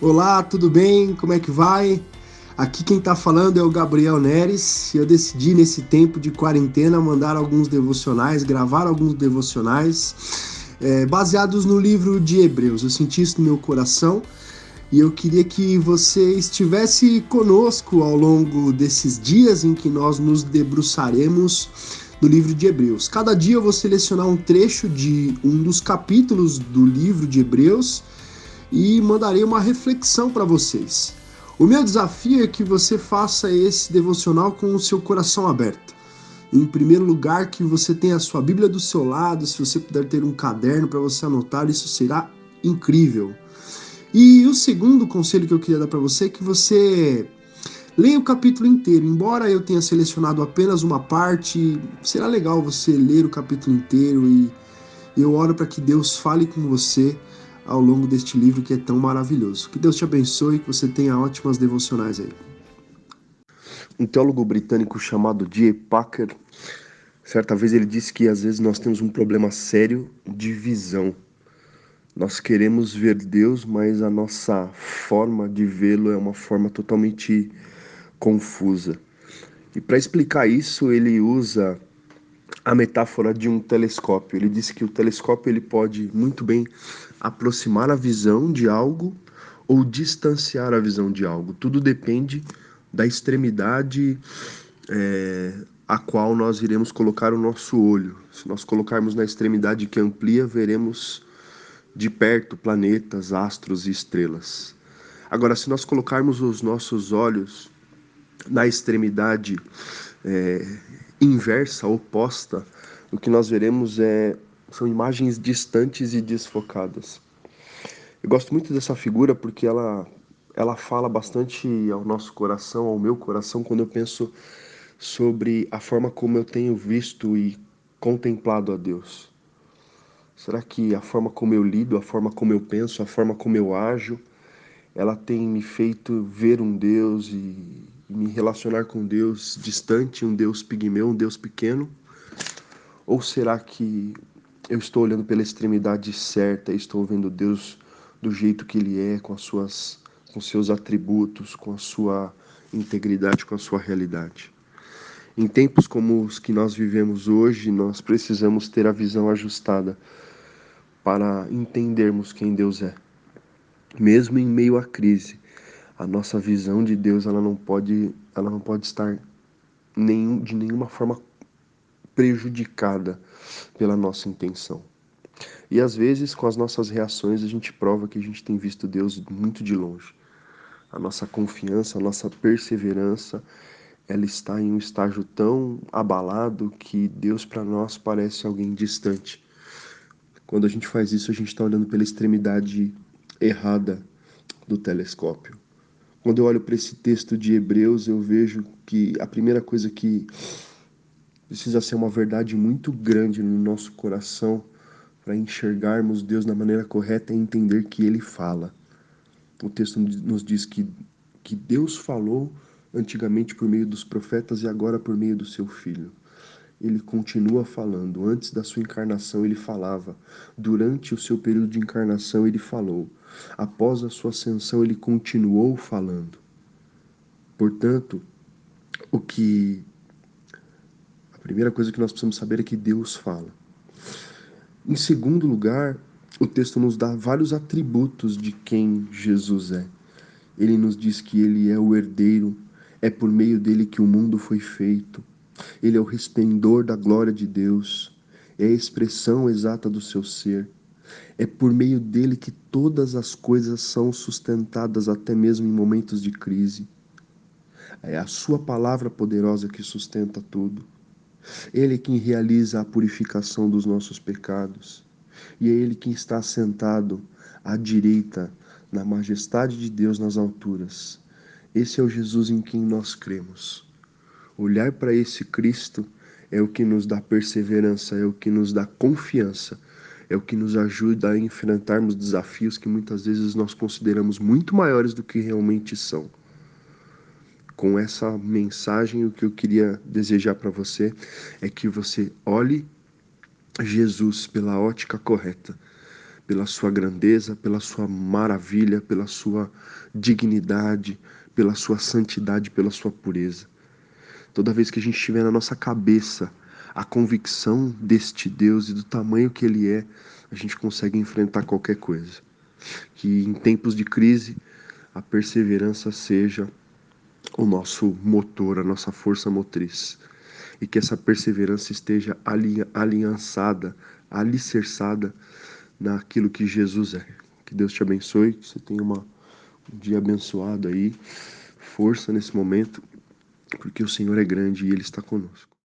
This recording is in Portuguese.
Olá, tudo bem? Como é que vai? Aqui quem está falando é o Gabriel Neres e eu decidi nesse tempo de quarentena mandar alguns devocionais, gravar alguns devocionais é, baseados no livro de Hebreus. Eu senti isso no meu coração e eu queria que você estivesse conosco ao longo desses dias em que nós nos debruçaremos no livro de Hebreus. Cada dia eu vou selecionar um trecho de um dos capítulos do livro de Hebreus e mandarei uma reflexão para vocês. O meu desafio é que você faça esse devocional com o seu coração aberto. Em primeiro lugar, que você tenha a sua Bíblia do seu lado, se você puder ter um caderno para você anotar, isso será incrível. E o segundo conselho que eu queria dar para você é que você leia o capítulo inteiro. Embora eu tenha selecionado apenas uma parte, será legal você ler o capítulo inteiro e eu oro para que Deus fale com você ao longo deste livro que é tão maravilhoso. Que Deus te abençoe e que você tenha ótimas devocionais aí. Um teólogo britânico chamado J. Packer, certa vez ele disse que às vezes nós temos um problema sério de visão. Nós queremos ver Deus, mas a nossa forma de vê-lo é uma forma totalmente confusa. E para explicar isso, ele usa a metáfora de um telescópio. Ele disse que o telescópio ele pode muito bem aproximar a visão de algo ou distanciar a visão de algo. Tudo depende da extremidade é, a qual nós iremos colocar o nosso olho. Se nós colocarmos na extremidade que amplia, veremos de perto planetas, astros e estrelas. Agora, se nós colocarmos os nossos olhos na extremidade é, inversa, oposta, o que nós veremos é, são imagens distantes e desfocadas. Eu gosto muito dessa figura porque ela, ela fala bastante ao nosso coração, ao meu coração, quando eu penso sobre a forma como eu tenho visto e contemplado a Deus. Será que a forma como eu lido, a forma como eu penso, a forma como eu ajo, ela tem me feito ver um Deus e me relacionar com Deus distante, um Deus pigmeu, um Deus pequeno? Ou será que eu estou olhando pela extremidade certa e estou vendo Deus do jeito que ele é, com as suas com seus atributos, com a sua integridade, com a sua realidade? Em tempos como os que nós vivemos hoje, nós precisamos ter a visão ajustada para entendermos quem Deus é. Mesmo em meio à crise, a nossa visão de Deus ela não pode, ela não pode estar nenhum, de nenhuma forma prejudicada pela nossa intenção. E às vezes, com as nossas reações, a gente prova que a gente tem visto Deus muito de longe. A nossa confiança, a nossa perseverança, ela está em um estágio tão abalado que Deus para nós parece alguém distante. Quando a gente faz isso, a gente está olhando pela extremidade errada do telescópio. Quando eu olho para esse texto de Hebreus, eu vejo que a primeira coisa que precisa ser uma verdade muito grande no nosso coração para enxergarmos Deus da maneira correta é entender que Ele fala. O texto nos diz que, que Deus falou antigamente por meio dos profetas e agora por meio do seu Filho. Ele continua falando. Antes da sua encarnação, ele falava. Durante o seu período de encarnação, ele falou. Após a sua ascensão, ele continuou falando. Portanto, o que a primeira coisa que nós precisamos saber é que Deus fala. Em segundo lugar, o texto nos dá vários atributos de quem Jesus é. Ele nos diz que ele é o herdeiro, é por meio dele que o mundo foi feito. Ele é o resplendor da glória de Deus, é a expressão exata do seu ser. É por meio dele que todas as coisas são sustentadas, até mesmo em momentos de crise. É a Sua palavra poderosa que sustenta tudo. Ele é quem realiza a purificação dos nossos pecados. E é Ele quem está sentado à direita, na majestade de Deus nas alturas. Esse é o Jesus em quem nós cremos. Olhar para esse Cristo é o que nos dá perseverança, é o que nos dá confiança é o que nos ajuda a enfrentarmos desafios que muitas vezes nós consideramos muito maiores do que realmente são. Com essa mensagem, o que eu queria desejar para você é que você olhe Jesus pela ótica correta, pela sua grandeza, pela sua maravilha, pela sua dignidade, pela sua santidade, pela sua pureza. Toda vez que a gente tiver na nossa cabeça a convicção deste Deus e do tamanho que ele é, a gente consegue enfrentar qualquer coisa. Que em tempos de crise a perseverança seja o nosso motor, a nossa força motriz. E que essa perseverança esteja aliançada, alicerçada naquilo que Jesus é. Que Deus te abençoe, que você tenha uma, um dia abençoado aí, força nesse momento, porque o Senhor é grande e Ele está conosco.